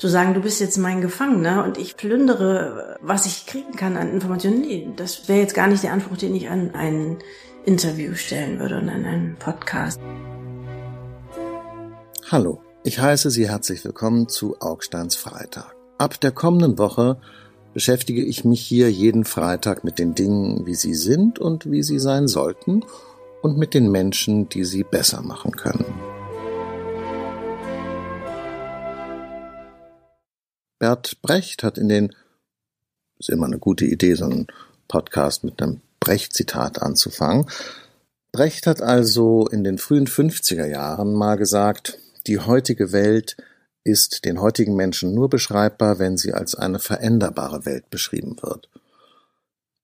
zu sagen, du bist jetzt mein Gefangener und ich plündere, was ich kriegen kann an Informationen. Nee, das wäre jetzt gar nicht der Anspruch, den ich an ein Interview stellen würde und an einen Podcast. Hallo, ich heiße Sie herzlich willkommen zu Augsteins Freitag. Ab der kommenden Woche beschäftige ich mich hier jeden Freitag mit den Dingen, wie sie sind und wie sie sein sollten und mit den Menschen, die sie besser machen können. Bert Brecht hat in den, ist immer eine gute Idee, so einen Podcast mit einem Brecht-Zitat anzufangen. Brecht hat also in den frühen 50er Jahren mal gesagt, die heutige Welt ist den heutigen Menschen nur beschreibbar, wenn sie als eine veränderbare Welt beschrieben wird.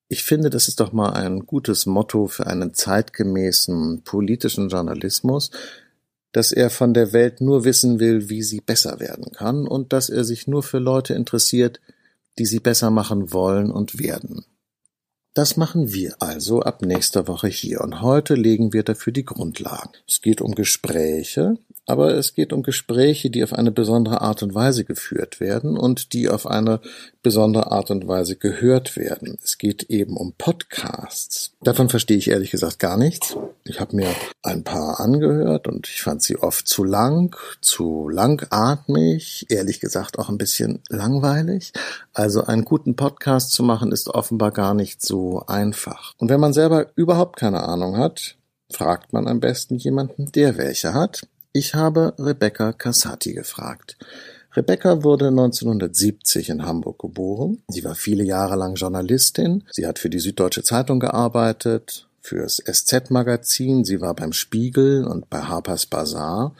Ich finde, das ist doch mal ein gutes Motto für einen zeitgemäßen politischen Journalismus, dass er von der Welt nur wissen will, wie sie besser werden kann und dass er sich nur für Leute interessiert, die sie besser machen wollen und werden. Das machen wir also ab nächster Woche hier und heute legen wir dafür die Grundlagen. Es geht um Gespräche, aber es geht um Gespräche, die auf eine besondere Art und Weise geführt werden und die auf eine besondere Art und Weise gehört werden. Es geht eben um Podcasts. Davon verstehe ich ehrlich gesagt gar nichts. Ich habe mir ein paar angehört und ich fand sie oft zu lang, zu langatmig, ehrlich gesagt auch ein bisschen langweilig. Also einen guten Podcast zu machen ist offenbar gar nicht so einfach. Und wenn man selber überhaupt keine Ahnung hat, fragt man am besten jemanden, der welche hat. Ich habe Rebecca Cassati gefragt. Rebecca wurde 1970 in Hamburg geboren. Sie war viele Jahre lang Journalistin. Sie hat für die Süddeutsche Zeitung gearbeitet, fürs SZ-Magazin. Sie war beim Spiegel und bei Harper's Bazaar.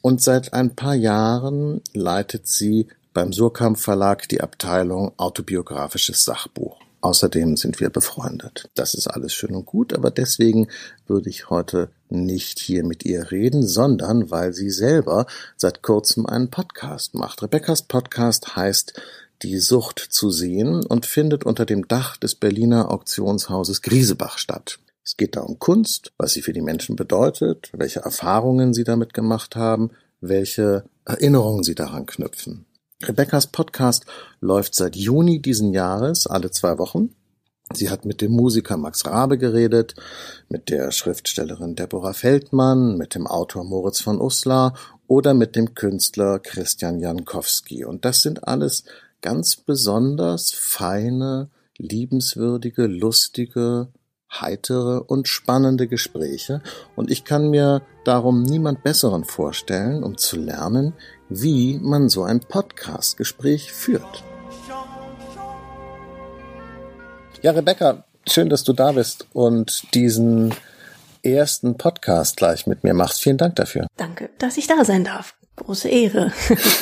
Und seit ein paar Jahren leitet sie beim Surkamp Verlag die Abteilung Autobiografisches Sachbuch. Außerdem sind wir befreundet. Das ist alles schön und gut, aber deswegen würde ich heute nicht hier mit ihr reden, sondern weil sie selber seit kurzem einen Podcast macht. Rebecca's Podcast heißt Die Sucht zu sehen und findet unter dem Dach des Berliner Auktionshauses Griesebach statt. Es geht da um Kunst, was sie für die Menschen bedeutet, welche Erfahrungen sie damit gemacht haben, welche Erinnerungen sie daran knüpfen. Rebecca's Podcast läuft seit Juni diesen Jahres alle zwei Wochen. Sie hat mit dem Musiker Max Rabe geredet, mit der Schriftstellerin Deborah Feldmann, mit dem Autor Moritz von Uslar oder mit dem Künstler Christian Jankowski. Und das sind alles ganz besonders feine, liebenswürdige, lustige, heitere und spannende Gespräche. Und ich kann mir darum niemand Besseren vorstellen, um zu lernen, wie man so ein Podcast-Gespräch führt. Ja, Rebecca, schön, dass du da bist und diesen ersten Podcast gleich mit mir machst. Vielen Dank dafür. Danke, dass ich da sein darf. Große Ehre.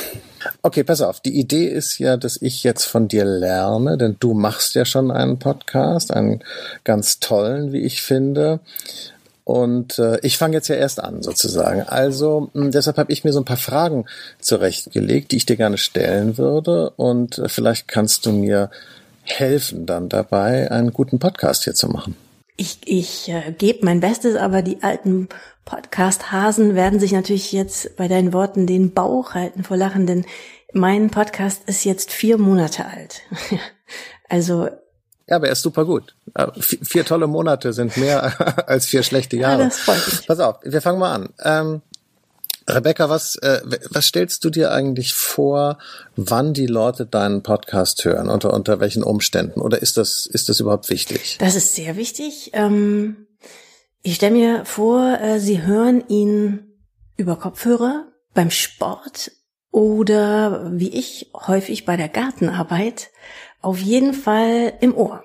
okay, pass auf. Die Idee ist ja, dass ich jetzt von dir lerne, denn du machst ja schon einen Podcast, einen ganz tollen, wie ich finde. Und äh, ich fange jetzt ja erst an, sozusagen. Also mh, deshalb habe ich mir so ein paar Fragen zurechtgelegt, die ich dir gerne stellen würde. Und äh, vielleicht kannst du mir helfen dann dabei, einen guten Podcast hier zu machen. Ich, ich äh, gebe mein Bestes, aber die alten Podcast-Hasen werden sich natürlich jetzt bei deinen Worten den Bauch halten vor Lachen, denn mein Podcast ist jetzt vier Monate alt. also ja, aber er ist super gut. Äh, vier tolle Monate sind mehr als vier schlechte Jahre. Ja, das freut mich. Pass auf, wir fangen mal an. Ähm, Rebecca, was, äh, was stellst du dir eigentlich vor, wann die Leute deinen Podcast hören? Unter, unter welchen Umständen? Oder ist das, ist das überhaupt wichtig? Das ist sehr wichtig. Ähm, ich stelle mir vor, äh, sie hören ihn über Kopfhörer beim Sport oder wie ich häufig bei der Gartenarbeit auf jeden Fall im Ohr.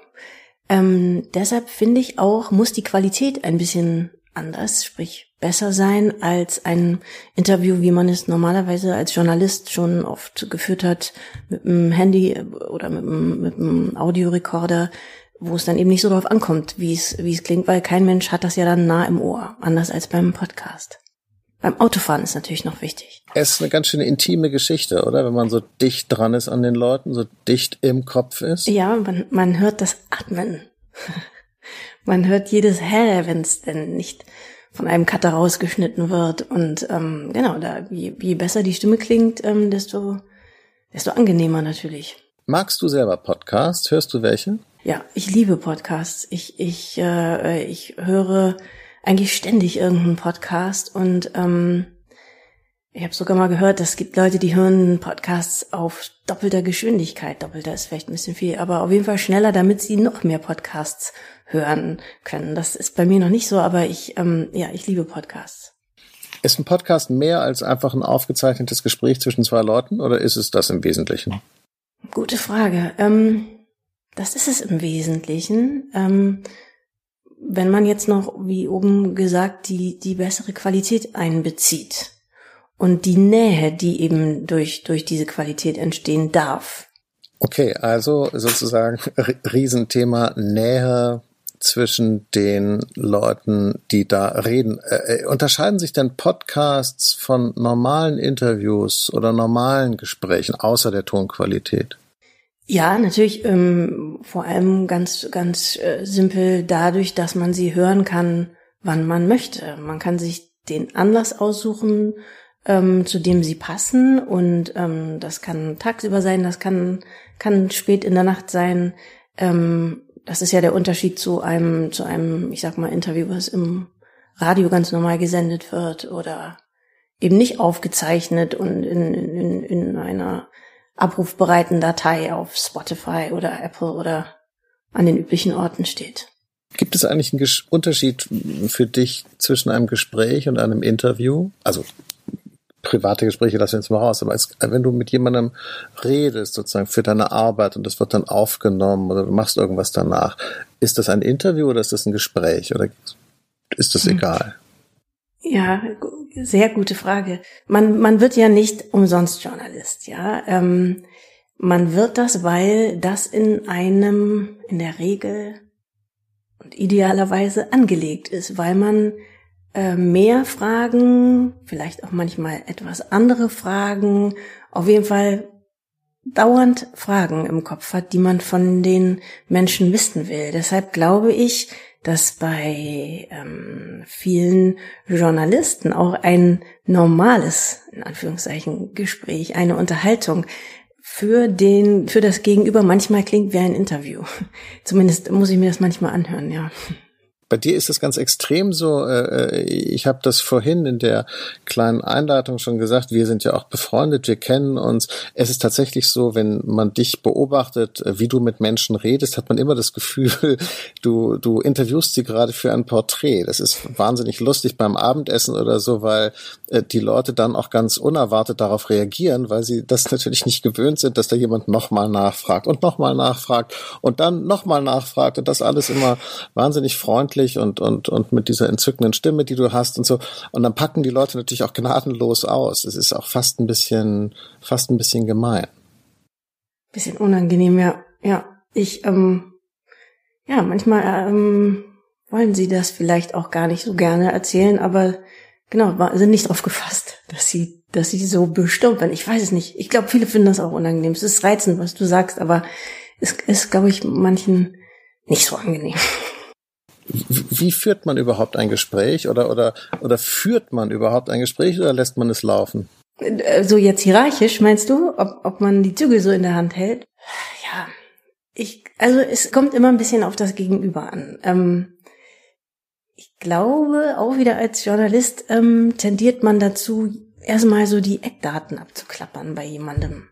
Ähm, deshalb finde ich auch, muss die Qualität ein bisschen anders, sprich besser sein als ein Interview, wie man es normalerweise als Journalist schon oft geführt hat, mit einem Handy oder mit einem, mit einem Audiorekorder, wo es dann eben nicht so darauf ankommt, wie es, wie es klingt, weil kein Mensch hat das ja dann nah im Ohr, anders als beim Podcast. Beim Autofahren ist natürlich noch wichtig. Es ist eine ganz schöne intime Geschichte, oder? Wenn man so dicht dran ist an den Leuten, so dicht im Kopf ist. Ja, man, man hört das Atmen. Man hört jedes Hä, wenn es denn nicht von einem Cutter rausgeschnitten wird. Und ähm, genau, da je, je besser die Stimme klingt, ähm, desto desto angenehmer natürlich. Magst du selber Podcasts? Hörst du welche? Ja, ich liebe Podcasts. Ich, ich, äh, ich höre eigentlich ständig irgendeinen Podcast und ähm, ich habe sogar mal gehört, es gibt Leute, die hören Podcasts auf doppelter Geschwindigkeit. Doppelter ist vielleicht ein bisschen viel, aber auf jeden Fall schneller, damit sie noch mehr Podcasts hören können. Das ist bei mir noch nicht so, aber ich, ähm, ja, ich liebe Podcasts. Ist ein Podcast mehr als einfach ein aufgezeichnetes Gespräch zwischen zwei Leuten oder ist es das im Wesentlichen? Gute Frage. Ähm, das ist es im Wesentlichen. Ähm, wenn man jetzt noch, wie oben gesagt, die, die bessere Qualität einbezieht und die Nähe, die eben durch, durch diese Qualität entstehen darf. Okay, also sozusagen Riesenthema Nähe zwischen den Leuten, die da reden. Äh, äh, unterscheiden sich denn Podcasts von normalen Interviews oder normalen Gesprächen außer der Tonqualität? Ja, natürlich ähm, vor allem ganz, ganz äh, simpel dadurch, dass man sie hören kann, wann man möchte. Man kann sich den Anlass aussuchen, ähm, zu dem sie passen. Und ähm, das kann tagsüber sein, das kann, kann spät in der Nacht sein. Ähm, das ist ja der Unterschied zu einem, zu einem, ich sag mal, Interview, was im Radio ganz normal gesendet wird oder eben nicht aufgezeichnet und in, in, in einer abrufbereiten Datei auf Spotify oder Apple oder an den üblichen Orten steht. Gibt es eigentlich einen Unterschied für dich zwischen einem Gespräch und einem Interview? Also private Gespräche lassen wir jetzt mal raus, aber es, wenn du mit jemandem redest, sozusagen für deine Arbeit und das wird dann aufgenommen oder du machst irgendwas danach, ist das ein Interview oder ist das ein Gespräch oder ist das hm. egal? Ja, sehr gute Frage. Man, man wird ja nicht umsonst Journalist, ja. Ähm, man wird das, weil das in einem in der Regel und idealerweise angelegt ist, weil man äh, mehr Fragen, vielleicht auch manchmal etwas andere Fragen, auf jeden Fall dauernd Fragen im Kopf hat, die man von den Menschen wissen will. Deshalb glaube ich, dass bei ähm, vielen Journalisten auch ein normales, in Anführungszeichen, Gespräch, eine Unterhaltung für den, für das Gegenüber manchmal klingt wie ein Interview. Zumindest muss ich mir das manchmal anhören, ja. Bei dir ist es ganz extrem so. Äh, äh, ich habe das vorhin in der kleinen Einleitung schon gesagt. Wir sind ja auch befreundet, wir kennen uns. Es ist tatsächlich so, wenn man dich beobachtet, äh, wie du mit Menschen redest, hat man immer das Gefühl, du du interviewst sie gerade für ein Porträt. Das ist wahnsinnig lustig beim Abendessen oder so, weil die Leute dann auch ganz unerwartet darauf reagieren, weil sie das natürlich nicht gewöhnt sind, dass da jemand nochmal nachfragt und nochmal nachfragt und dann nochmal nachfragt und das alles immer wahnsinnig freundlich freundlich und, und, und mit dieser entzückenden Stimme, die du hast und so. Und dann packen die Leute natürlich auch gnadenlos aus. Es ist auch fast ein bisschen, fast ein bisschen gemein. Bisschen unangenehm, ja. Ja, ich, ähm, ja, manchmal ähm, wollen sie das vielleicht auch gar nicht so gerne erzählen, aber genau, sind nicht drauf gefasst, dass sie, dass sie so bestimmt werden. Ich weiß es nicht. Ich glaube, viele finden das auch unangenehm. Es ist reizend, was du sagst, aber es ist, glaube ich, manchen nicht so angenehm. Wie führt man überhaupt ein Gespräch oder, oder, oder führt man überhaupt ein Gespräch oder lässt man es laufen? So jetzt hierarchisch meinst du, ob, ob man die Zügel so in der Hand hält? Ja, ich, also es kommt immer ein bisschen auf das Gegenüber an. Ähm, ich glaube, auch wieder als Journalist ähm, tendiert man dazu, erstmal so die Eckdaten abzuklappern bei jemandem.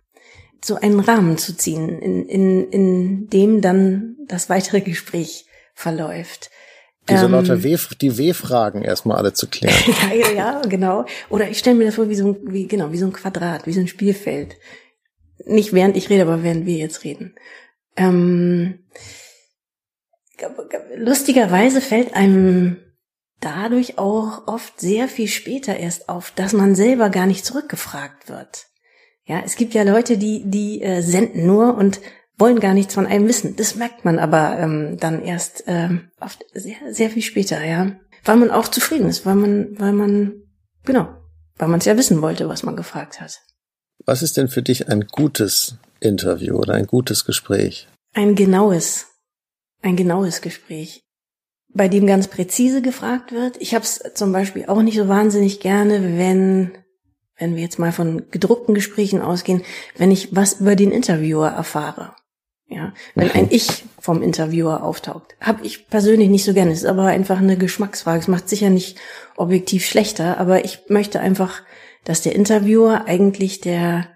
So einen Rahmen zu ziehen, in, in, in dem dann das weitere Gespräch verläuft. Diese ähm, lauter w, die W-Fragen erstmal alle zu klären. ja, ja, genau. Oder ich stelle mir das vor wie so ein, wie, genau, wie so ein Quadrat, wie so ein Spielfeld. Nicht während ich rede, aber während wir jetzt reden. Ähm, lustigerweise fällt einem dadurch auch oft sehr viel später erst auf, dass man selber gar nicht zurückgefragt wird. Ja, es gibt ja Leute, die, die äh, senden nur und wollen gar nichts von einem wissen. Das merkt man aber ähm, dann erst ähm, oft sehr, sehr viel später, ja. Weil man auch zufrieden ist, weil man, weil man, genau, weil man es ja wissen wollte, was man gefragt hat. Was ist denn für dich ein gutes Interview oder ein gutes Gespräch? Ein genaues, ein genaues Gespräch, bei dem ganz präzise gefragt wird. Ich habe es zum Beispiel auch nicht so wahnsinnig gerne, wenn wenn wir jetzt mal von gedruckten Gesprächen ausgehen, wenn ich was über den Interviewer erfahre. Ja, wenn ein Ich vom Interviewer auftaucht, habe ich persönlich nicht so gerne. Es ist aber einfach eine Geschmacksfrage. Es macht sicher nicht objektiv schlechter, aber ich möchte einfach, dass der Interviewer eigentlich der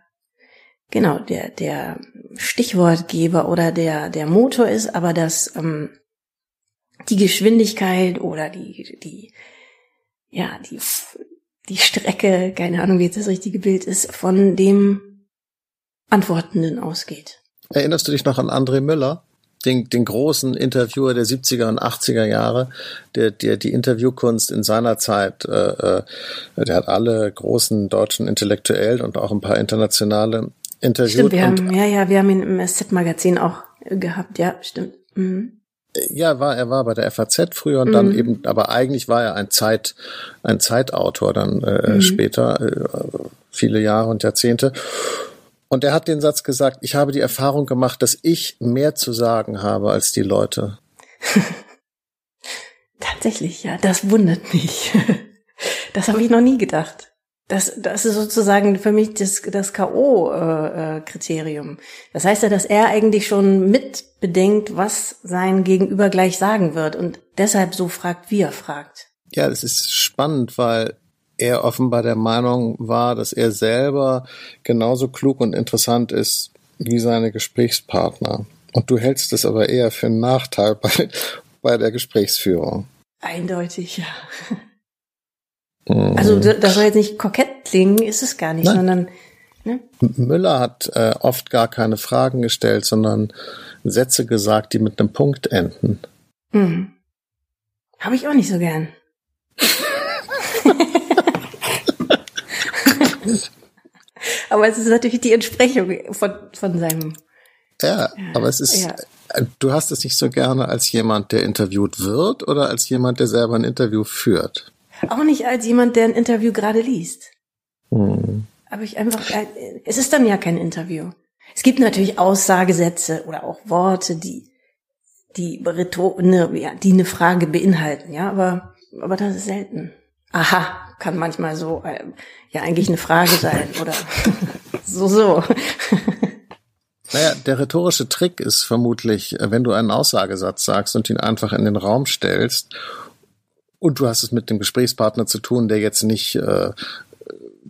genau der der Stichwortgeber oder der der Motor ist, aber dass ähm, die Geschwindigkeit oder die die ja die die Strecke, keine Ahnung, wie jetzt das richtige Bild ist, von dem Antwortenden ausgeht. Erinnerst du dich noch an André Müller? Den, den großen Interviewer der 70er und 80er Jahre, der, der die Interviewkunst in seiner Zeit, äh, äh, der hat alle großen deutschen Intellektuellen und auch ein paar internationale interviewt. Stimmt, wir haben, ja, ja, wir haben ihn im SZ-Magazin auch gehabt, ja, stimmt. Mhm. Ja, war er war bei der FAZ früher und dann mhm. eben, aber eigentlich war er ein Zeit, ein Zeitautor dann äh, mhm. später, äh, viele Jahre und Jahrzehnte. Und er hat den Satz gesagt, ich habe die Erfahrung gemacht, dass ich mehr zu sagen habe als die Leute. Tatsächlich, ja, das wundert mich. Das habe ich noch nie gedacht. Das, das ist sozusagen für mich das, das K.O.-Kriterium. Äh, äh, das heißt ja, dass er eigentlich schon mitbedenkt, was sein Gegenüber gleich sagen wird und deshalb so fragt, wie er fragt. Ja, das ist spannend, weil er offenbar der Meinung war, dass er selber genauso klug und interessant ist wie seine Gesprächspartner. Und du hältst es aber eher für einen Nachteil bei, bei der Gesprächsführung. Eindeutig, ja. Mm. Also das soll jetzt nicht kokett klingen, ist es gar nicht, Nein. sondern ne? Müller hat äh, oft gar keine Fragen gestellt, sondern Sätze gesagt, die mit einem Punkt enden. Mhm. Habe ich auch nicht so gern. Aber es ist natürlich die Entsprechung von, von seinem. Ja, aber es ist, ja. du hast es nicht so gerne als jemand, der interviewt wird oder als jemand, der selber ein Interview führt? Auch nicht als jemand, der ein Interview gerade liest. Hm. Aber ich einfach, äh, es ist dann ja kein Interview. Es gibt natürlich Aussagesätze oder auch Worte, die, die, ne, ja, die eine Frage beinhalten, ja, aber, aber das ist selten. Aha, kann manchmal so, äh, ja, eigentlich eine Frage sein oder so, so. Naja, der rhetorische Trick ist vermutlich, äh, wenn du einen Aussagesatz sagst und ihn einfach in den Raum stellst und du hast es mit dem Gesprächspartner zu tun, der jetzt nicht äh,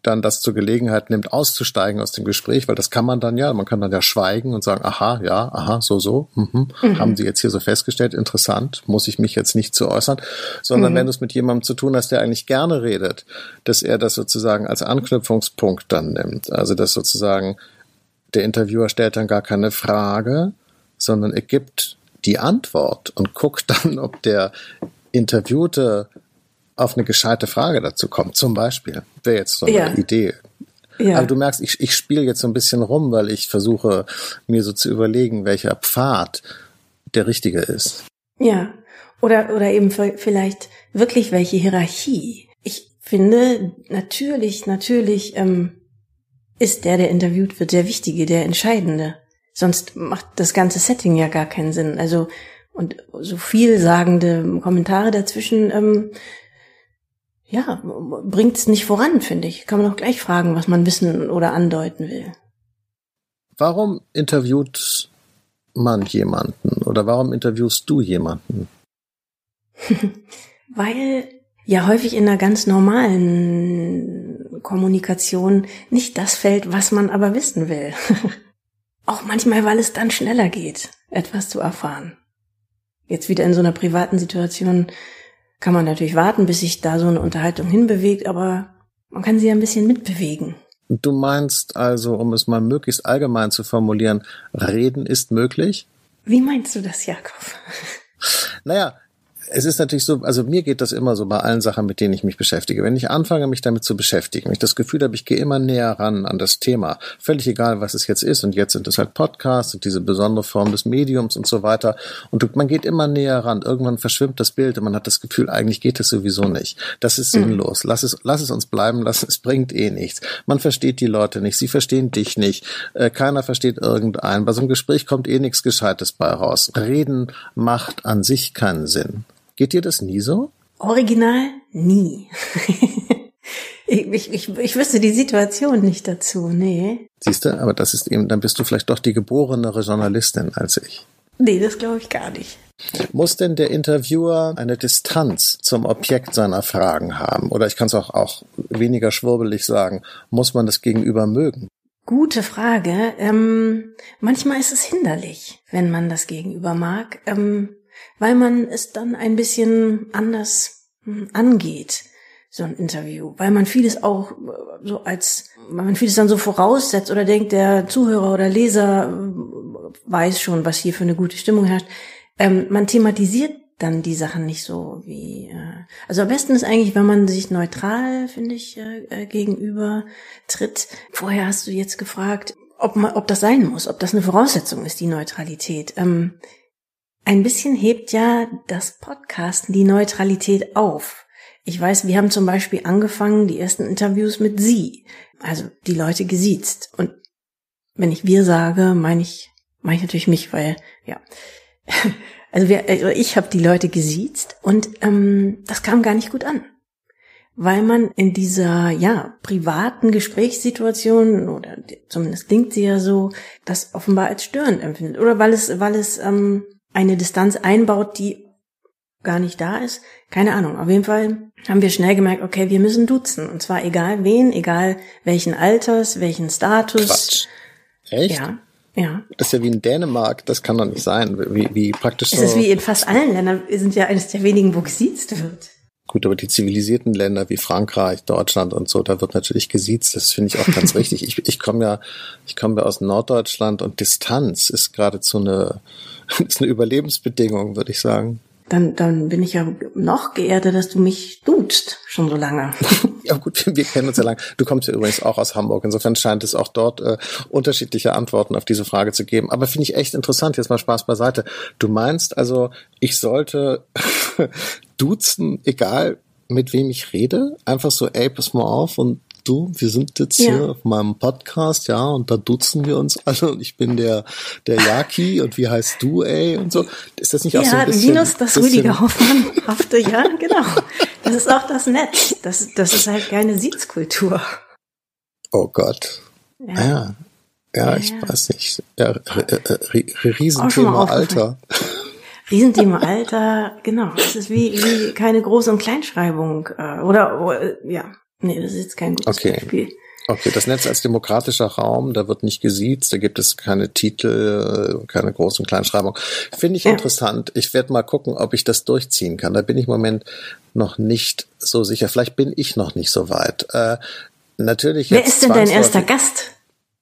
dann das zur Gelegenheit nimmt, auszusteigen aus dem Gespräch, weil das kann man dann ja, man kann dann ja schweigen und sagen, aha, ja, aha, so, so, mhm. Mhm. haben Sie jetzt hier so festgestellt, interessant, muss ich mich jetzt nicht zu äußern, sondern mhm. wenn du es mit jemandem zu tun hast, der eigentlich gerne redet, dass er das sozusagen als Anknüpfungspunkt dann nimmt. Also dass sozusagen der Interviewer stellt dann gar keine Frage, sondern er gibt die Antwort und guckt dann, ob der Interviewte auf eine gescheite Frage dazu kommt, zum Beispiel, wäre jetzt so eine ja. Idee. Ja. Aber du merkst, ich, ich spiele jetzt so ein bisschen rum, weil ich versuche, mir so zu überlegen, welcher Pfad der richtige ist. Ja. Oder, oder eben vielleicht wirklich welche Hierarchie. Ich finde, natürlich, natürlich ähm, ist der, der interviewt wird, der Wichtige, der Entscheidende. Sonst macht das ganze Setting ja gar keinen Sinn. Also und so vielsagende Kommentare dazwischen, ähm, ja, bringt es nicht voran, finde ich. Kann man auch gleich fragen, was man wissen oder andeuten will. Warum interviewt man jemanden oder warum interviewst du jemanden? Weil ja häufig in einer ganz normalen Kommunikation nicht das fällt, was man aber wissen will. auch manchmal, weil es dann schneller geht, etwas zu erfahren. Jetzt wieder in so einer privaten Situation kann man natürlich warten, bis sich da so eine Unterhaltung hinbewegt, aber man kann sie ja ein bisschen mitbewegen. Du meinst also, um es mal möglichst allgemein zu formulieren, reden ist möglich? Wie meinst du das, Jakob? Naja, es ist natürlich so, also mir geht das immer so bei allen Sachen, mit denen ich mich beschäftige. Wenn ich anfange, mich damit zu beschäftigen, wenn ich das Gefühl habe, ich gehe immer näher ran an das Thema, völlig egal, was es jetzt ist. Und jetzt sind es halt Podcasts und diese besondere Form des Mediums und so weiter. Und man geht immer näher ran. Irgendwann verschwimmt das Bild und man hat das Gefühl, eigentlich geht es sowieso nicht. Das ist mhm. sinnlos. Lass es, lass es uns bleiben lassen. Es bringt eh nichts. Man versteht die Leute nicht. Sie verstehen dich nicht. Äh, keiner versteht irgendeinen. Bei so einem Gespräch kommt eh nichts Gescheites bei raus. Reden macht an sich keinen Sinn. Geht dir das nie so? Original nie. Ich, ich, ich, ich wüsste die Situation nicht dazu, nee. Siehst du, aber das ist eben, dann bist du vielleicht doch die geborenere Journalistin als ich. Nee, das glaube ich gar nicht. Muss denn der Interviewer eine Distanz zum Objekt seiner Fragen haben? Oder ich kann es auch, auch weniger schwurbelig sagen, muss man das Gegenüber mögen? Gute Frage. Ähm, manchmal ist es hinderlich, wenn man das Gegenüber mag, ähm, weil man es dann ein bisschen anders hm, angeht, so ein Interview, weil man vieles auch äh, so als, weil man vieles dann so voraussetzt oder denkt, der Zuhörer oder Leser äh, weiß schon, was hier für eine gute Stimmung herrscht. Ähm, man thematisiert dann die Sachen nicht so wie. Äh, also am besten ist eigentlich, wenn man sich neutral, finde ich, äh, äh, gegenüber tritt. Vorher hast du jetzt gefragt, ob man, ob das sein muss, ob das eine Voraussetzung ist, die Neutralität. Ähm, ein bisschen hebt ja das Podcasten die Neutralität auf. Ich weiß, wir haben zum Beispiel angefangen, die ersten Interviews mit Sie, also die Leute gesiezt. Und wenn ich wir sage, meine ich, meine ich natürlich mich, weil ja. Also, wir, also ich habe die Leute gesiezt und ähm, das kam gar nicht gut an. Weil man in dieser, ja, privaten Gesprächssituation, oder zumindest klingt sie ja so, das offenbar als störend empfindet. Oder weil es, weil es ähm, eine Distanz einbaut, die gar nicht da ist. Keine Ahnung. Auf jeden Fall haben wir schnell gemerkt, okay, wir müssen duzen. Und zwar egal wen, egal welchen Alters, welchen Status. Quatsch. Echt? Ja. Ja. Das ist ja wie in Dänemark, das kann doch nicht sein. Wie, wie praktisch so. Es ist wie in fast allen Ländern, wir sind ja eines der wenigen, wo gesiezt wird. Gut, aber die zivilisierten Länder wie Frankreich, Deutschland und so, da wird natürlich gesiezt. Das finde ich auch ganz richtig. Ich, ich komme ja, ich komme ja aus Norddeutschland und Distanz ist geradezu eine, ist eine Überlebensbedingung, würde ich sagen. Dann, dann bin ich ja noch geehrter, dass du mich duzt, schon so lange. ja gut, wir, kennen uns ja lange. Du kommst ja übrigens auch aus Hamburg. Insofern scheint es auch dort äh, unterschiedliche Antworten auf diese Frage zu geben. Aber finde ich echt interessant. Jetzt mal Spaß beiseite. Du meinst also, ich sollte duzen, egal mit wem ich rede? Einfach so, ey, pass mal auf und du, wir sind jetzt ja. hier auf meinem Podcast, ja, und da duzen wir uns alle und ich bin der, der Jaki und wie heißt du, ey, und so. Ist das nicht ja, auch so ein bisschen? Minus das bisschen Rüdiger Hoffmann hafte, ja, genau. Das ist auch das Netz. Das, das ist halt keine Sitzkultur. Oh Gott. Ja. Ja, ja, ich ja. weiß nicht. Ja, Riesenthema Alter. Riesenthema Alter, genau. Das ist wie, wie keine Groß- und Kleinschreibung. Äh, oder, oder ja, Nee, das ist jetzt kein gutes okay. Beispiel. Okay, das Netz als demokratischer Raum, da wird nicht gesiezt, da gibt es keine Titel, keine Groß- und Kleinschreibung. Finde ich ja. interessant. Ich werde mal gucken, ob ich das durchziehen kann. Da bin ich im Moment noch nicht so sicher. Vielleicht bin ich noch nicht so weit. Äh, natürlich. Wer ist denn dein erster Gast?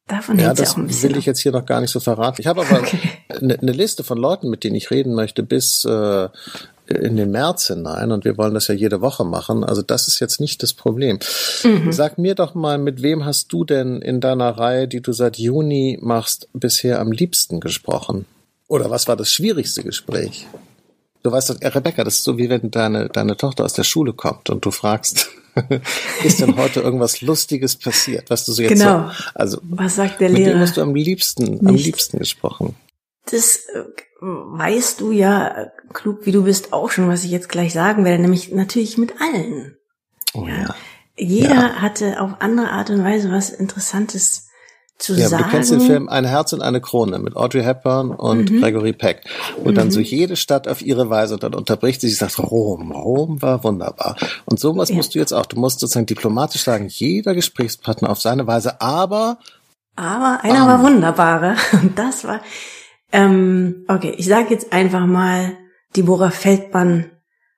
Davon ja, das will ich jetzt hier noch gar nicht so verraten. Ich habe aber okay. eine, eine Liste von Leuten, mit denen ich reden möchte, bis äh, in den März hinein und wir wollen das ja jede Woche machen. Also das ist jetzt nicht das Problem. Mhm. Sag mir doch mal, mit wem hast du denn in deiner Reihe, die du seit Juni machst, bisher am liebsten gesprochen? Oder was war das schwierigste Gespräch? Du weißt doch, Rebecca, das ist so wie wenn deine, deine Tochter aus der Schule kommt und du fragst, ist denn heute irgendwas Lustiges passiert? Was du so jetzt genau. so, also, was sagt der mit Lehrer? wem hast du am liebsten, Nicht. am liebsten gesprochen? Das äh, weißt du ja, klug wie du bist, auch schon, was ich jetzt gleich sagen werde, nämlich natürlich mit allen. Oh ja. Jeder Ja. hatte auf andere Art und Weise was Interessantes zu Ja, sagen. du kennst den Film Ein Herz und eine Krone mit Audrey Hepburn und Mhm. Gregory Peck. Und dann so jede Stadt auf ihre Weise und dann unterbricht sie sich und sagt, Rom, Rom war wunderbar. Und sowas Ja. musst du jetzt auch. Du musst sozusagen diplomatisch sagen, jeder Gesprächspartner auf seine Weise, aber Aber einer war wunderbarer. Und das war, ähm, okay, ich sage jetzt einfach mal, Deborah Feldmann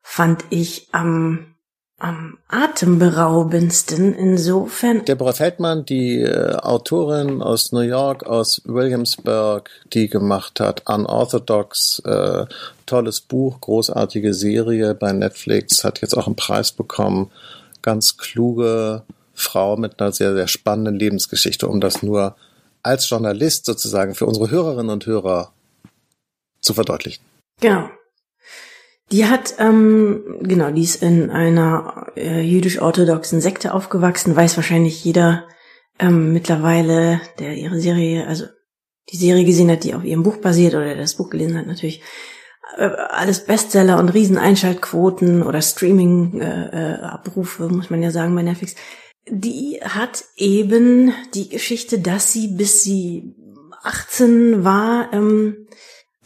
fand ich am, am atemberaubendsten insofern. Deborah Feldmann, die äh, Autorin aus New York, aus Williamsburg, die gemacht hat Unorthodox, äh, tolles Buch, großartige Serie bei Netflix, hat jetzt auch einen Preis bekommen. Ganz kluge Frau mit einer sehr, sehr spannenden Lebensgeschichte, um das nur als Journalist sozusagen für unsere Hörerinnen und Hörer zu verdeutlichen. Genau. Die hat, ähm, genau, die ist in einer äh, jüdisch-orthodoxen Sekte aufgewachsen, weiß wahrscheinlich jeder ähm, mittlerweile, der ihre Serie, also die Serie gesehen hat, die auf ihrem Buch basiert oder der das Buch gelesen hat, natürlich äh, alles Bestseller und riesen Einschaltquoten oder Streaming-Abrufe, muss man ja sagen, bei Netflix. die hat eben die Geschichte, dass sie bis sie 18 war, ähm,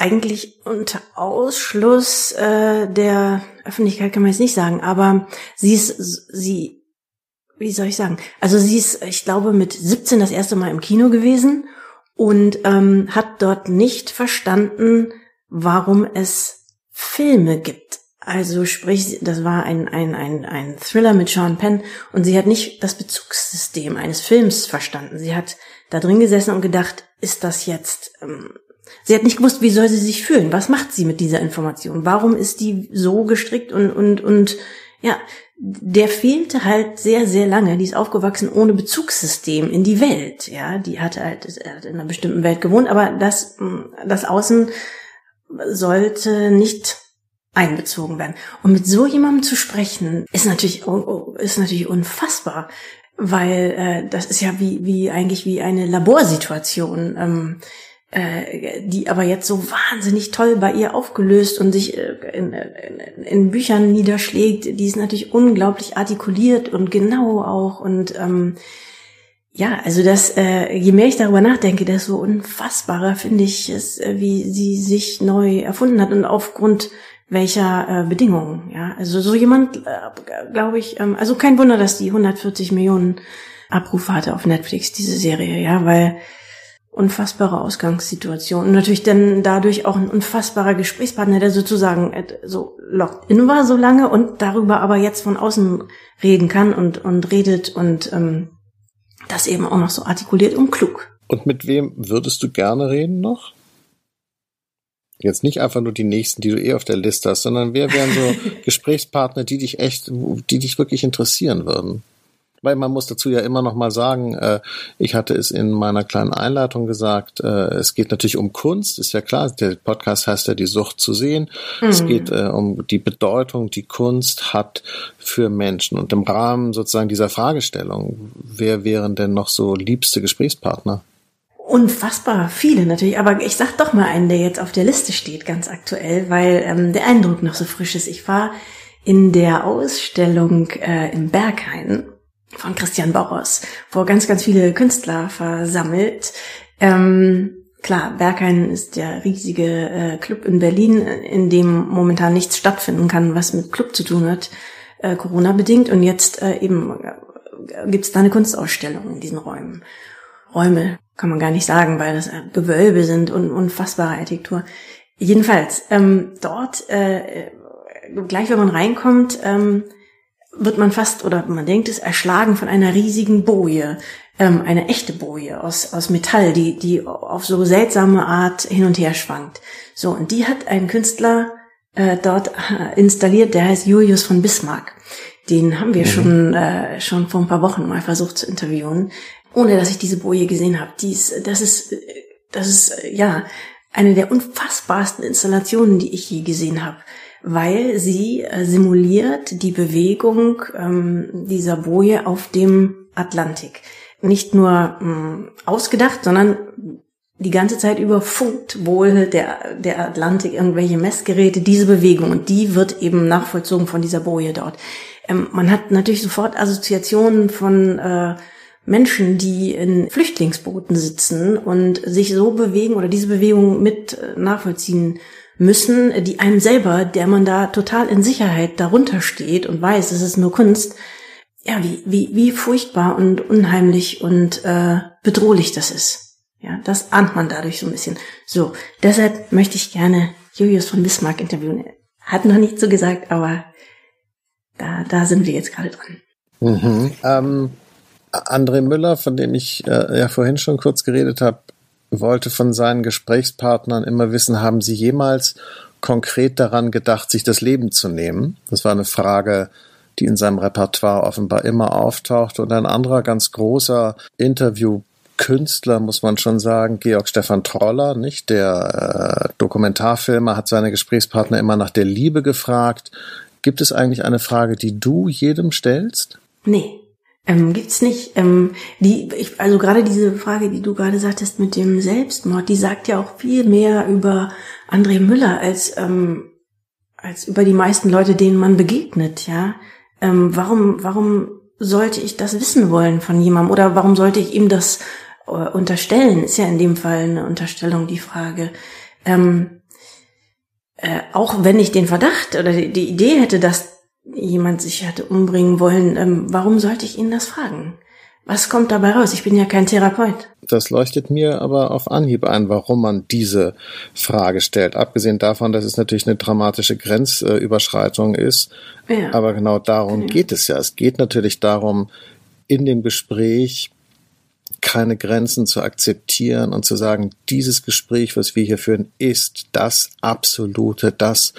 eigentlich unter Ausschluss äh, der Öffentlichkeit kann man jetzt nicht sagen, aber sie ist sie wie soll ich sagen? Also sie ist, ich glaube, mit 17 das erste Mal im Kino gewesen und ähm, hat dort nicht verstanden, warum es Filme gibt. Also sprich, das war ein, ein, ein, ein Thriller mit Sean Penn und sie hat nicht das Bezugssystem eines Films verstanden. Sie hat da drin gesessen und gedacht, ist das jetzt ähm, Sie hat nicht gewusst, wie soll sie sich fühlen? Was macht sie mit dieser Information? Warum ist die so gestrickt und, und, und, ja, der fehlte halt sehr, sehr lange. Die ist aufgewachsen ohne Bezugssystem in die Welt. Ja, die hatte halt hat in einer bestimmten Welt gewohnt, aber das, das Außen sollte nicht einbezogen werden. Und mit so jemandem zu sprechen, ist natürlich, oh, oh, ist natürlich unfassbar, weil äh, das ist ja wie, wie eigentlich wie eine Laborsituation. Ähm, äh, die aber jetzt so wahnsinnig toll bei ihr aufgelöst und sich äh, in, in, in, Büchern niederschlägt. Die ist natürlich unglaublich artikuliert und genau auch und ähm, ja, also das, äh, je mehr ich darüber nachdenke, desto unfassbarer finde ich es, äh, wie sie sich neu erfunden hat und aufgrund welcher äh, Bedingungen. Ja, also so jemand, äh, glaube ich, ähm, also kein Wunder, dass die 140 Millionen Abrufe hatte auf Netflix diese Serie, ja, weil unfassbare Ausgangssituation. Und natürlich dann dadurch auch ein unfassbarer Gesprächspartner, der sozusagen so locked in war so lange und darüber aber jetzt von außen reden kann und, und redet und ähm, das eben auch noch so artikuliert und klug. Und mit wem würdest du gerne reden noch? Jetzt nicht einfach nur die nächsten, die du eh auf der Liste hast, sondern wer wären so Gesprächspartner, die dich echt, die dich wirklich interessieren würden? Weil man muss dazu ja immer noch mal sagen, äh, ich hatte es in meiner kleinen Einleitung gesagt, äh, es geht natürlich um Kunst, ist ja klar, der Podcast heißt ja die Sucht zu sehen. Mhm. Es geht äh, um die Bedeutung, die Kunst hat für Menschen. Und im Rahmen sozusagen dieser Fragestellung, wer wären denn noch so liebste Gesprächspartner? Unfassbar viele natürlich, aber ich sag doch mal einen, der jetzt auf der Liste steht, ganz aktuell, weil ähm, der Eindruck noch so frisch ist. Ich war in der Ausstellung äh, im Berghain von Christian Bauers, wo ganz, ganz viele Künstler versammelt. Ähm, klar, Berghain ist der riesige äh, Club in Berlin, in dem momentan nichts stattfinden kann, was mit Club zu tun hat, äh, Corona bedingt. Und jetzt äh, eben äh, gibt's da eine Kunstausstellung in diesen Räumen. Räume kann man gar nicht sagen, weil das äh, Gewölbe sind und unfassbare Architektur. Jedenfalls, ähm, dort, äh, gleich wenn man reinkommt, ähm, wird man fast, oder man denkt es, erschlagen von einer riesigen Boje, ähm, eine echte Boje aus, aus Metall, die, die auf so seltsame Art hin und her schwankt. So, und die hat ein Künstler äh, dort äh, installiert, der heißt Julius von Bismarck. Den haben wir mhm. schon, äh, schon vor ein paar Wochen mal versucht zu interviewen, ohne dass ich diese Boje gesehen habe. Dies, das ist, das ist, ja, eine der unfassbarsten Installationen, die ich je gesehen habe weil sie äh, simuliert die Bewegung ähm, dieser Boje auf dem Atlantik. Nicht nur ähm, ausgedacht, sondern die ganze Zeit über funkt wohl der, der Atlantik irgendwelche Messgeräte diese Bewegung und die wird eben nachvollzogen von dieser Boje dort. Ähm, man hat natürlich sofort Assoziationen von äh, Menschen, die in Flüchtlingsbooten sitzen und sich so bewegen oder diese Bewegung mit äh, nachvollziehen müssen, die einem selber, der man da total in Sicherheit darunter steht und weiß, es ist nur Kunst, ja, wie, wie, wie furchtbar und unheimlich und äh, bedrohlich das ist. Ja, das ahnt man dadurch so ein bisschen. So, deshalb möchte ich gerne Julius von Bismarck interviewen. Hat noch nicht so gesagt, aber da, da sind wir jetzt gerade dran. Mhm. Ähm, André Müller, von dem ich äh, ja vorhin schon kurz geredet habe, wollte von seinen Gesprächspartnern immer wissen, haben sie jemals konkret daran gedacht, sich das Leben zu nehmen? Das war eine Frage, die in seinem Repertoire offenbar immer auftauchte. Und ein anderer ganz großer Interviewkünstler, muss man schon sagen, Georg Stefan Troller, nicht? Der äh, Dokumentarfilmer hat seine Gesprächspartner immer nach der Liebe gefragt. Gibt es eigentlich eine Frage, die du jedem stellst? Nee. Ähm, gibt's nicht. Ähm, die, ich, also gerade diese Frage, die du gerade sagtest mit dem Selbstmord, die sagt ja auch viel mehr über André Müller als ähm, als über die meisten Leute, denen man begegnet. Ja, ähm, warum warum sollte ich das wissen wollen von jemandem oder warum sollte ich ihm das äh, unterstellen? Ist ja in dem Fall eine Unterstellung die Frage. Ähm, äh, auch wenn ich den Verdacht oder die, die, Idee hätte, dass jemand sich hätte umbringen wollen, ähm, warum sollte ich ihn das fragen? Was kommt dabei raus? Ich bin ja kein Therapeut. Das leuchtet mir aber auf Anhieb ein, warum man diese Frage stellt. Abgesehen davon, dass es natürlich eine dramatische Grenzüberschreitung ist. Ja. Aber genau darum ja. geht es ja. Es geht natürlich darum, in dem Gespräch keine Grenzen zu akzeptieren und zu sagen, dieses Gespräch, was wir hier führen, ist das absolute, das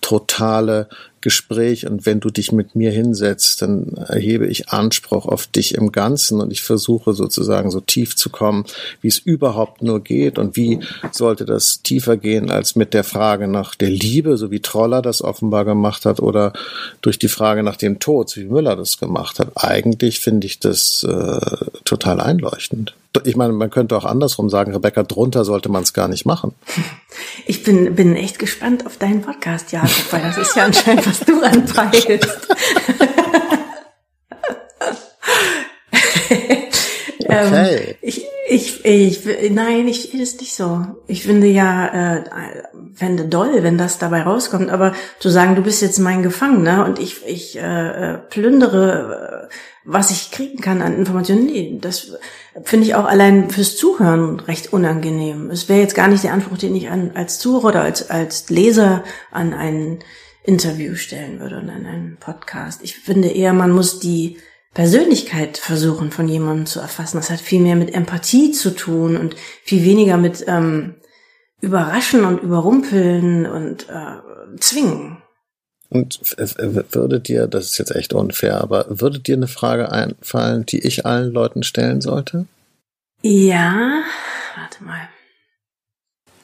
totale Gespräch und wenn du dich mit mir hinsetzt, dann erhebe ich Anspruch auf dich im Ganzen und ich versuche sozusagen so tief zu kommen, wie es überhaupt nur geht und wie sollte das tiefer gehen als mit der Frage nach der Liebe, so wie Troller das offenbar gemacht hat oder durch die Frage nach dem Tod, wie Müller das gemacht hat. Eigentlich finde ich das äh, total einleuchtend. Ich meine, man könnte auch andersrum sagen, Rebecca, drunter sollte man es gar nicht machen. Ich bin, bin echt gespannt auf deinen Podcast, Jakob, weil das ist ja anscheinend, was du anpeilst. Ähm, okay. Ähm, ich, ich, ich, nein, ich ist nicht so. Ich finde ja, äh, fände doll, wenn das dabei rauskommt. Aber zu sagen, du bist jetzt mein Gefangener und ich, ich äh, äh plündere, was ich kriegen kann an Informationen, nee, das finde ich auch allein fürs Zuhören recht unangenehm. Es wäre jetzt gar nicht der Anspruch, den ich an, als Zuhörer oder als, als Leser an ein Interview stellen würde und an einen Podcast. Ich finde eher, man muss die Persönlichkeit versuchen von jemandem zu erfassen. Das hat viel mehr mit Empathie zu tun und viel weniger mit ähm, Überraschen und Überrumpeln und äh, Zwingen. Und würde dir, das ist jetzt echt unfair, aber würde dir eine Frage einfallen, die ich allen Leuten stellen sollte? Ja, warte mal.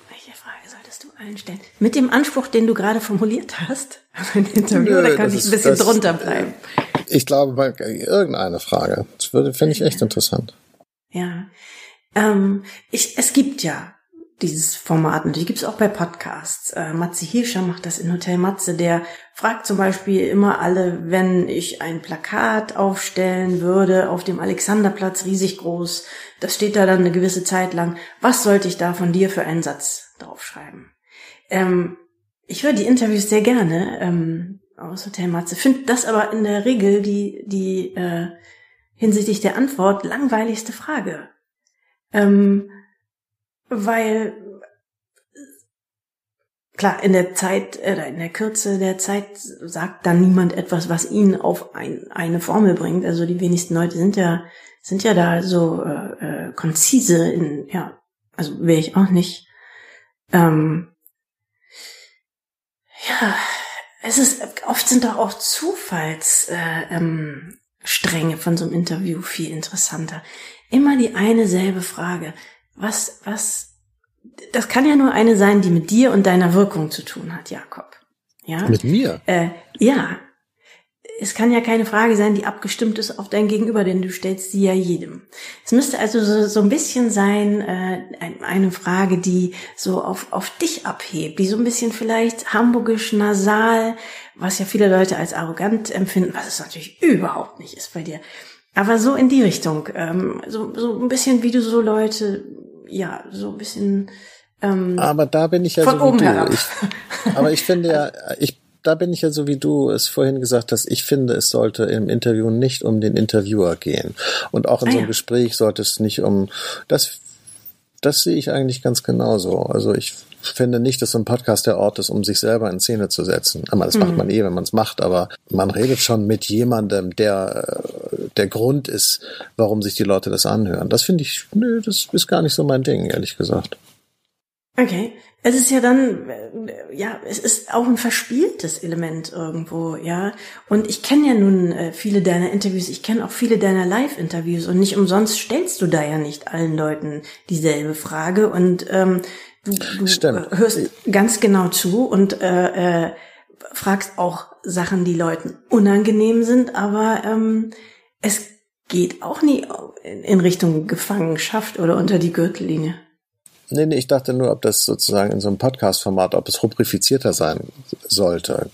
Welche Frage solltest du allen stellen? Mit dem Anspruch, den du gerade formuliert hast, ein Interview, Nö, da kann ich ein bisschen das, drunter bleiben. Ich glaube, irgendeine Frage. Das würde, finde ich echt interessant. Ja. Ähm, ich, es gibt ja dieses Format. Die gibt es auch bei Podcasts. Äh, Matze Hirscher macht das in Hotel Matze. Der fragt zum Beispiel immer alle, wenn ich ein Plakat aufstellen würde auf dem Alexanderplatz, riesig groß, das steht da dann eine gewisse Zeit lang, was sollte ich da von dir für einen Satz draufschreiben? Ähm, ich höre die Interviews sehr gerne ähm, aus Hotel Matze, finde das aber in der Regel die, die äh, hinsichtlich der Antwort langweiligste Frage. Ähm, weil klar, in der Zeit oder in der Kürze der Zeit sagt dann niemand etwas, was ihn auf ein, eine Formel bringt. Also die wenigsten Leute sind ja sind ja da so äh, äh, konzise in ja, also wäre ich auch nicht. Ähm, ja, es ist oft sind doch auch Zufallsstränge äh, ähm, von so einem Interview viel interessanter. Immer die eine selbe Frage was, was, das kann ja nur eine sein, die mit dir und deiner Wirkung zu tun hat, Jakob. Ja? Mit mir? Äh, ja. Es kann ja keine Frage sein, die abgestimmt ist auf dein Gegenüber, denn du stellst sie ja jedem. Es müsste also so, so ein bisschen sein, äh, eine Frage, die so auf, auf dich abhebt, die so ein bisschen vielleicht hamburgisch nasal, was ja viele Leute als arrogant empfinden, was es natürlich überhaupt nicht ist bei dir. Aber so in die Richtung, ähm, so, so ein bisschen wie du so Leute ja, so ein bisschen. Ähm, aber da bin ich ja von so oben wie du. Ich, aber ich finde ja, ich, da bin ich ja so wie du es vorhin gesagt hast. Ich finde, es sollte im Interview nicht um den Interviewer gehen. Und auch in ah, so einem ja. Gespräch sollte es nicht um, das, das sehe ich eigentlich ganz genauso. Also ich finde nicht, dass so ein Podcast der Ort ist, um sich selber in Szene zu setzen. Aber das mhm. macht man eh, wenn man es macht, aber man redet schon mit jemandem, der der Grund ist, warum sich die Leute das anhören. Das finde ich, nö, das ist gar nicht so mein Ding, ehrlich gesagt. Okay. Es ist ja dann, äh, ja, es ist auch ein verspieltes Element irgendwo, ja. Und ich kenne ja nun äh, viele deiner Interviews, ich kenne auch viele deiner Live-Interviews. Und nicht umsonst stellst du da ja nicht allen Leuten dieselbe Frage. Und ähm, du, du hörst ganz genau zu und äh, äh, fragst auch Sachen, die Leuten unangenehm sind, aber ähm, es geht auch nie in Richtung Gefangenschaft oder unter die Gürtellinie. Nee, nee, ich dachte nur, ob das sozusagen in so einem Podcast-Format, ob es rubrifizierter sein sollte.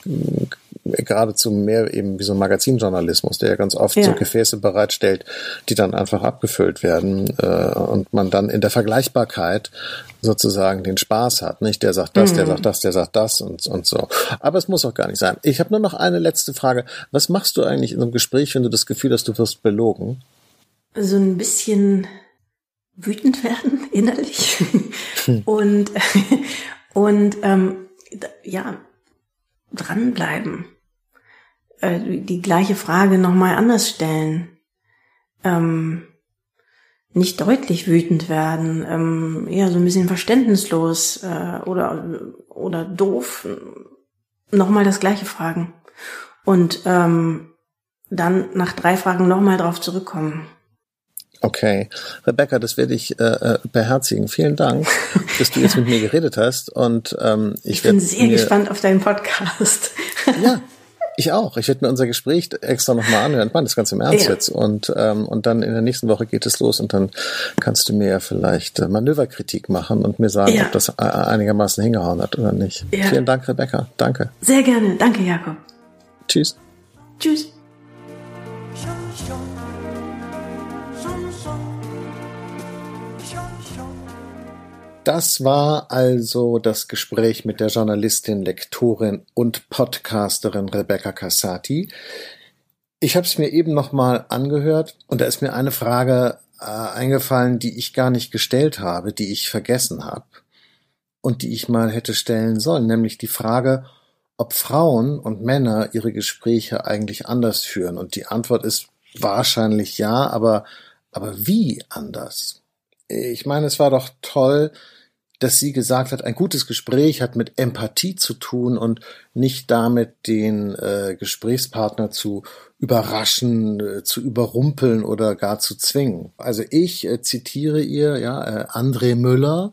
geradezu mehr eben wie so ein Magazinjournalismus, der ja ganz oft ja. so Gefäße bereitstellt, die dann einfach abgefüllt werden äh, und man dann in der Vergleichbarkeit sozusagen den Spaß hat. Nicht der sagt das, mhm. der sagt das, der sagt das und, und so. Aber es muss auch gar nicht sein. Ich habe nur noch eine letzte Frage. Was machst du eigentlich in einem Gespräch, wenn du das Gefühl hast, du wirst belogen? So ein bisschen wütend werden innerlich. Hm. und und ähm, ja dranbleiben. Äh, die gleiche Frage nochmal anders stellen. Ähm, nicht deutlich wütend werden ähm, eher so ein bisschen verständnislos äh, oder oder doof nochmal das gleiche fragen. Und ähm, dann nach drei Fragen nochmal drauf zurückkommen Okay, Rebecca, das werde ich äh, äh, beherzigen. Vielen Dank, dass du jetzt mit mir geredet hast. Und ähm, ich, ich bin sehr gespannt auf deinen Podcast. ja, ich auch. Ich werde mir unser Gespräch extra nochmal anhören. Mann, das Ganze im Ernst ja. jetzt. Und, ähm, und dann in der nächsten Woche geht es los und dann kannst du mir ja vielleicht äh, Manöverkritik machen und mir sagen, ja. ob das äh, einigermaßen hingehauen hat oder nicht. Ja. Vielen Dank, Rebecca. Danke. Sehr gerne. Danke, Jakob. Tschüss. Tschüss. Das war also das Gespräch mit der Journalistin, Lektorin und Podcasterin Rebecca Cassati. Ich habe es mir eben nochmal angehört und da ist mir eine Frage äh, eingefallen, die ich gar nicht gestellt habe, die ich vergessen habe und die ich mal hätte stellen sollen, nämlich die Frage, ob Frauen und Männer ihre Gespräche eigentlich anders führen. Und die Antwort ist wahrscheinlich ja, aber, aber wie anders? Ich meine, es war doch toll, dass sie gesagt hat, ein gutes Gespräch hat mit Empathie zu tun und nicht damit, den äh, Gesprächspartner zu überraschen, äh, zu überrumpeln oder gar zu zwingen. Also ich äh, zitiere ihr, ja, äh, André Müller,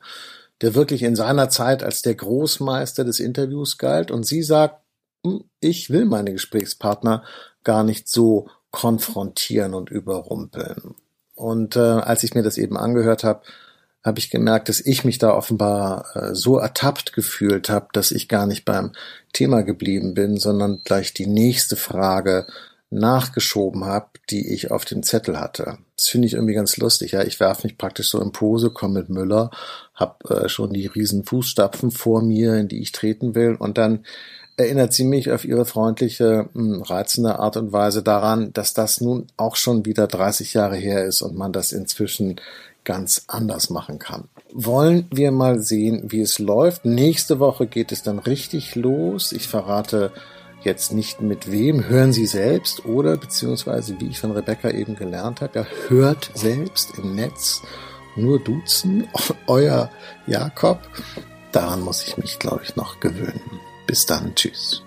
der wirklich in seiner Zeit als der Großmeister des Interviews galt und sie sagt, hm, ich will meine Gesprächspartner gar nicht so konfrontieren und überrumpeln. Und äh, als ich mir das eben angehört habe, habe ich gemerkt, dass ich mich da offenbar äh, so ertappt gefühlt habe, dass ich gar nicht beim Thema geblieben bin, sondern gleich die nächste Frage nachgeschoben habe, die ich auf dem Zettel hatte. Das finde ich irgendwie ganz lustig. Ja, ich werfe mich praktisch so in Pose, komme mit Müller, habe äh, schon die riesen Fußstapfen vor mir, in die ich treten will, und dann erinnert sie mich auf ihre freundliche, hm, reizende Art und Weise daran, dass das nun auch schon wieder 30 Jahre her ist und man das inzwischen ganz anders machen kann. Wollen wir mal sehen, wie es läuft. Nächste Woche geht es dann richtig los. Ich verrate jetzt nicht mit wem. Hören Sie selbst oder beziehungsweise wie ich von Rebecca eben gelernt habe, ja, hört selbst im Netz. Nur duzen. Euer Jakob. Daran muss ich mich, glaube ich, noch gewöhnen. Bis dann. Tschüss.